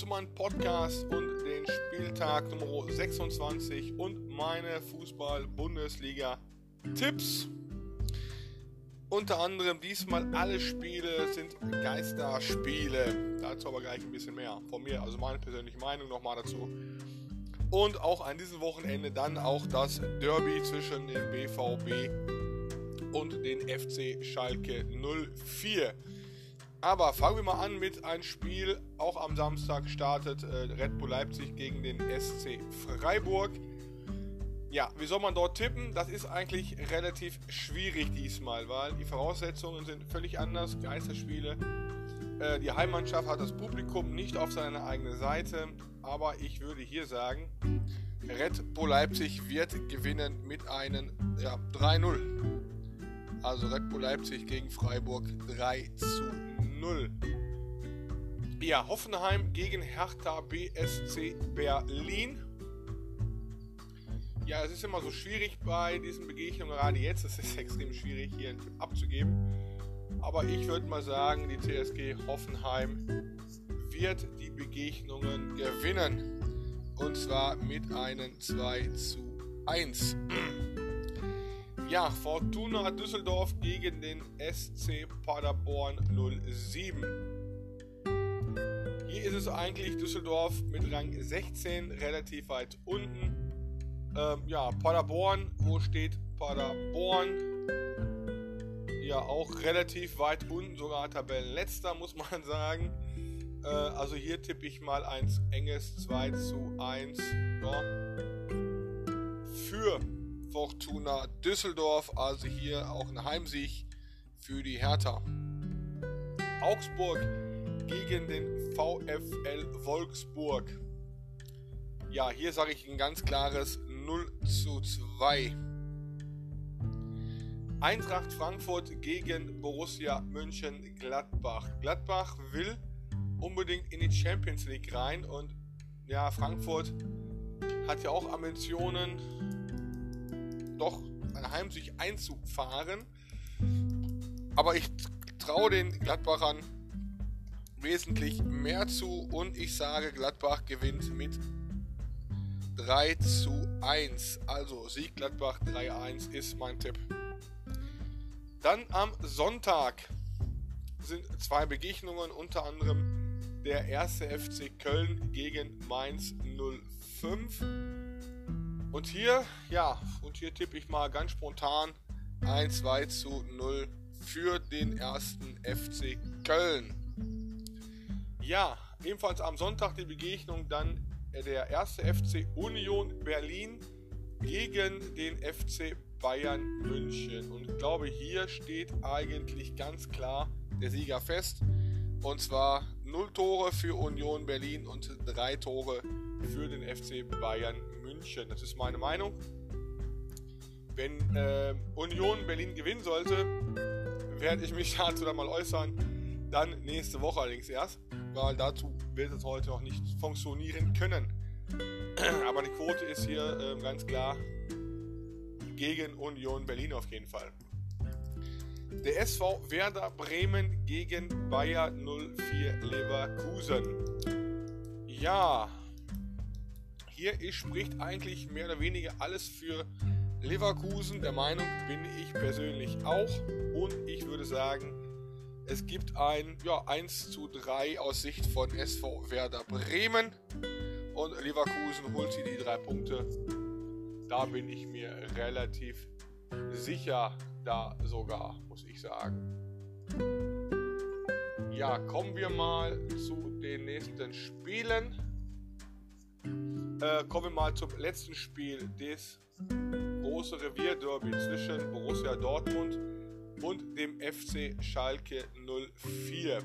zu meinem Podcast und den Spieltag Nummer 26 und meine Fußball-Bundesliga-Tipps. Unter anderem diesmal alle Spiele sind Geisterspiele. Dazu aber gleich ein bisschen mehr von mir, also meine persönliche Meinung nochmal dazu. Und auch an diesem Wochenende dann auch das Derby zwischen dem BVB und den FC Schalke 04. Aber fangen wir mal an mit einem Spiel. Auch am Samstag startet äh, Red Bull Leipzig gegen den SC Freiburg. Ja, wie soll man dort tippen? Das ist eigentlich relativ schwierig diesmal, weil die Voraussetzungen sind völlig anders. Geisterspiele. Äh, die Heimmannschaft hat das Publikum nicht auf seiner eigenen Seite. Aber ich würde hier sagen, Red Bull Leipzig wird gewinnen mit einem ja, 3-0. Also Red Bull Leipzig gegen Freiburg 3 zu 0. Ja, Hoffenheim gegen Hertha BSC Berlin. Ja, es ist immer so schwierig bei diesen Begegnungen, gerade jetzt ist es extrem schwierig, hier einen Tipp abzugeben. Aber ich würde mal sagen, die TSG Hoffenheim wird die Begegnungen gewinnen. Und zwar mit einem 2 zu 1. Ja, Fortuna Düsseldorf gegen den SC Paderborn 07. Hier ist es eigentlich Düsseldorf mit Rang 16 relativ weit unten. Ähm, ja, Paderborn, wo steht Paderborn? Ja, auch relativ weit unten, sogar Tabellenletzter, muss man sagen. Äh, also hier tippe ich mal ein enges 2 zu 1 ja, für Fortuna Düsseldorf. Also hier auch ein Heimsieg für die Hertha. Augsburg gegen den VfL Wolfsburg. Ja, hier sage ich ein ganz klares 0 zu 2. Eintracht Frankfurt gegen Borussia München Gladbach. Gladbach will unbedingt in die Champions League rein und ja, Frankfurt hat ja auch Ambitionen, doch Heimsieg einzufahren. Aber ich traue den Gladbachern wesentlich mehr zu und ich sage, Gladbach gewinnt mit 3 zu 1. Also Sieg Gladbach 3-1 ist mein Tipp. Dann am Sonntag sind zwei Begegnungen, unter anderem der erste FC Köln gegen Mainz 05. Und hier, ja, und hier tippe ich mal ganz spontan 1, 2 zu 0 für den ersten FC Köln. Ja, ebenfalls am Sonntag die Begegnung dann der erste FC Union Berlin gegen den FC Bayern München. Und ich glaube, hier steht eigentlich ganz klar der Sieger fest. Und zwar 0 Tore für Union Berlin und 3 Tore für den FC Bayern München. Das ist meine Meinung. Wenn äh, Union Berlin gewinnen sollte, werde ich mich dazu dann mal äußern. Dann nächste Woche allerdings erst, weil dazu wird es heute noch nicht funktionieren können. Aber die Quote ist hier äh, ganz klar gegen Union Berlin auf jeden Fall. Der SV Werder Bremen gegen Bayer 04 Leverkusen. Ja, hier spricht eigentlich mehr oder weniger alles für Leverkusen. Der Meinung bin ich persönlich auch. Und ich würde sagen, es gibt ein ja, 1 zu 3 aus Sicht von SV Werder Bremen. Und Leverkusen holt sie die drei Punkte. Da bin ich mir relativ sicher, da sogar, muss ich sagen. Ja, kommen wir mal zu den nächsten Spielen. Äh, kommen wir mal zum letzten Spiel des große Revierderby zwischen Borussia Dortmund und dem FC Schalke 04.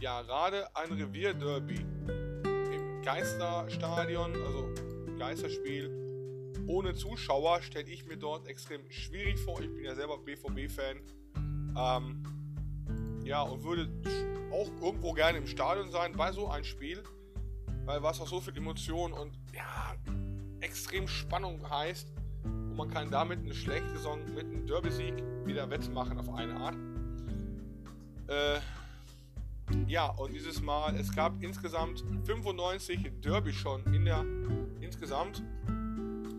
Ja, gerade ein Revierderby im Geisterstadion, also Geisterspiel, ohne Zuschauer stelle ich mir dort extrem schwierig vor. Ich bin ja selber BVB-Fan. Ähm, ja, und würde auch irgendwo gerne im Stadion sein bei so einem Spiel, weil was auch so viel Emotion und ja, extrem Spannung heißt. Und man kann damit eine schlechte Saison mit einem Derby-Sieg wieder wettmachen auf eine Art. Äh, Ja, und dieses Mal, es gab insgesamt 95 Derby schon in der insgesamt.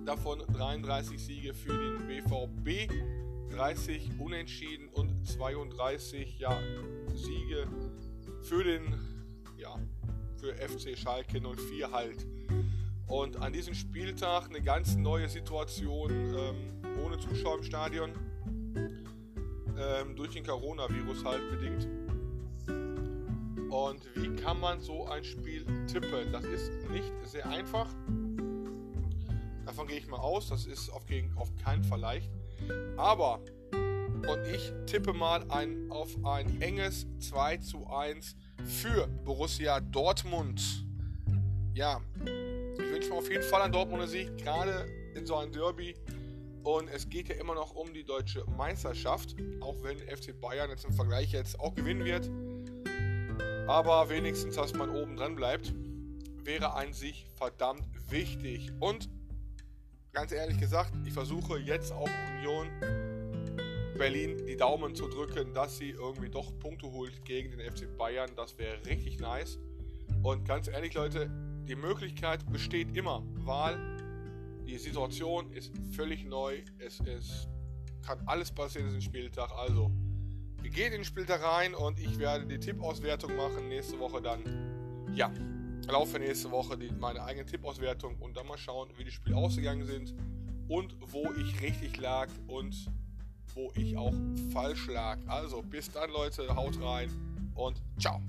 Davon 33 Siege für den BVB, 30 Unentschieden und 32 ja, Siege für den ja, für FC Schalke 04 halt. Und an diesem Spieltag eine ganz neue Situation ähm, ohne Zuschauer im Stadion. Ähm, durch den Coronavirus halt bedingt. Und wie kann man so ein Spiel tippen? Das ist nicht sehr einfach. Davon gehe ich mal aus. Das ist auf, auf keinen Fall leicht. Aber, und ich tippe mal ein, auf ein enges 2 zu 1 für Borussia Dortmund. Ja, ich wünsche mir auf jeden Fall einen Dortmunder Sieg, gerade in so einem Derby. Und es geht ja immer noch um die deutsche Meisterschaft, auch wenn FC Bayern jetzt im Vergleich jetzt auch gewinnen wird. Aber wenigstens, dass man oben dran bleibt, wäre an sich verdammt wichtig. Und ganz ehrlich gesagt, ich versuche jetzt auch Union Berlin die Daumen zu drücken, dass sie irgendwie doch Punkte holt gegen den FC Bayern. Das wäre richtig nice. Und ganz ehrlich, Leute, die Möglichkeit besteht immer, weil die Situation ist völlig neu. Es ist, kann alles passieren in diesem Spieltag. Also, wir gehen in den Spieltag rein und ich werde die Tippauswertung machen. Nächste Woche dann, ja, laufe nächste Woche die, meine eigene Tippauswertung und dann mal schauen, wie die Spiele ausgegangen sind und wo ich richtig lag und wo ich auch falsch lag. Also, bis dann, Leute, haut rein und ciao.